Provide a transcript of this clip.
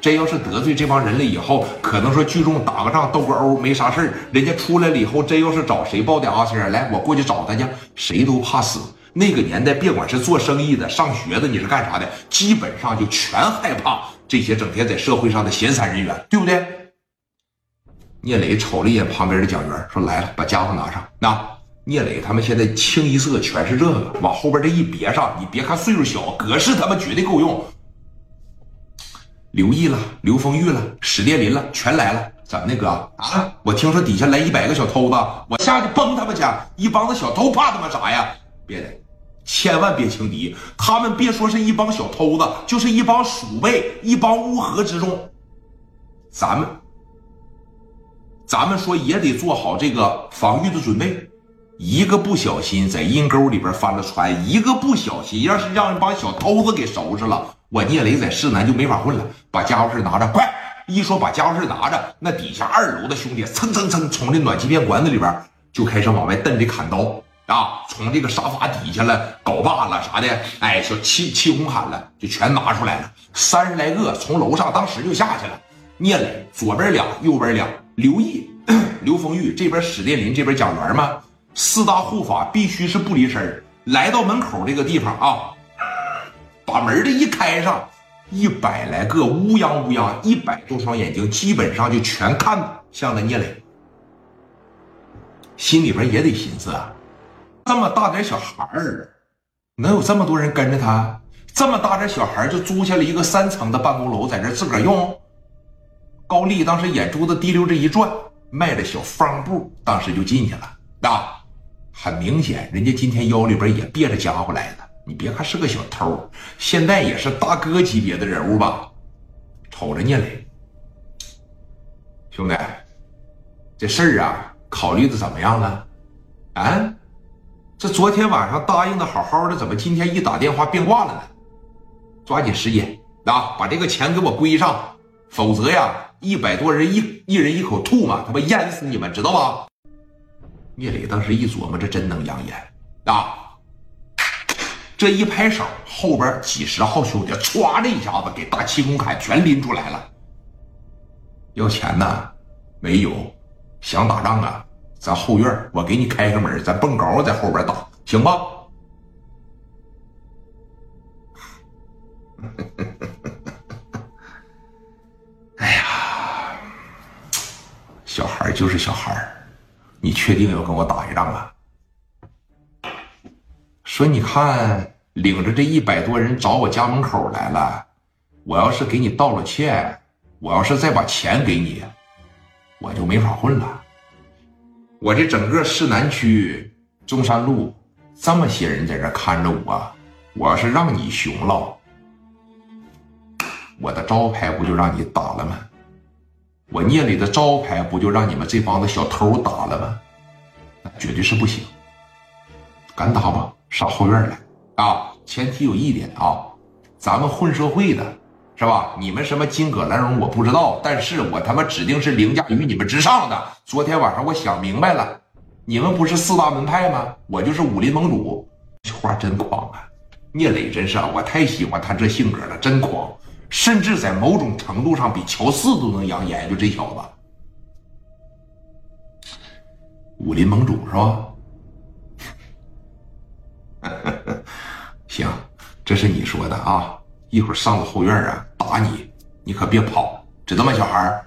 真要是得罪这帮人了以后，可能说聚众打个仗斗个殴没啥事儿，人家出来了以后，真要是找谁报的啊？先生，来，我过去找他去，谁都怕死。那个年代，别管是做生意的、上学的，你是干啥的，基本上就全害怕这些整天在社会上的闲散人员，对不对？聂磊瞅了一眼旁边的蒋元，说：“来了，把家伙拿上。”那聂磊他们现在清一色全是这个，往后边这一别上，你别看岁数小，格式他妈绝对够用。刘毅了，刘丰玉了，史殿林了，全来了。怎么的，哥啊？我听说底下来一百个小偷子，我下去崩他们去。一帮子小偷怕他们啥呀？别的，千万别轻敌。他们别说是一帮小偷子，就是一帮鼠辈，一帮乌合之众。咱们。咱们说也得做好这个防御的准备，一个不小心在阴沟里边翻了船，一个不小心要是让一帮小偷子给收拾了，我聂磊在市南就没法混了。把家伙事拿着，快！一说把家伙事拿着，那底下二楼的兄弟蹭蹭蹭从这暖气片管子里边就开始往外蹬这砍刀啊，从这个沙发底下了、镐把了啥的，哎，小气气红砍了，就全拿出来了，三十来个从楼上当时就下去了。聂磊左边俩，右边俩。刘毅、刘丰玉这边，史殿林这边，蒋元吗，四大护法必须是不离身来到门口这个地方啊，把门这一开上，一百来个乌泱乌泱，一百多双眼睛，基本上就全看向着聂磊。心里边也得寻思啊，这么大点小孩儿，能有这么多人跟着他？这么大点小孩就租下了一个三层的办公楼，在这自个儿用。高丽当时眼珠子滴溜着一转，迈着小方步，当时就进去了。啊，很明显，人家今天腰里边也别着家伙来的。你别看是个小偷，现在也是大哥级别的人物吧？瞅着聂磊，兄弟，这事儿啊，考虑的怎么样了？啊，这昨天晚上答应的好好的，怎么今天一打电话变卦了呢？抓紧时间啊，把这个钱给我归上，否则呀。一百多人一一人一口吐嘛，他妈淹死你们，知道吧？聂磊当时一琢磨，这真能养眼啊！这一拍手，后边几十号兄弟歘的一下子给大气功铠全拎出来了。要钱呢？没有。想打仗啊？咱后院我给你开个门，咱蹦高在后边打，行吧？小孩就是小孩你确定要跟我打一仗啊？说你看，领着这一百多人找我家门口来了，我要是给你道了歉，我要是再把钱给你，我就没法混了。我这整个市南区中山路这么些人在这看着我，我要是让你熊了，我的招牌不就让你打了吗？我聂磊的招牌不就让你们这帮子小偷打了吗？那绝对是不行。敢打吗，上后院来啊！前提有一点啊，咱们混社会的，是吧？你们什么金戈兰荣我不知道，但是我他妈指定是凌驾于你们之上的。昨天晚上我想明白了，你们不是四大门派吗？我就是武林盟主。这话真狂啊！聂磊真是啊，我太喜欢他这性格了，真狂。甚至在某种程度上比乔四都能养眼，就这小子，武林盟主是吧？这是你说的啊！一会儿上了后院啊，打你，你可别跑，知道吗，小孩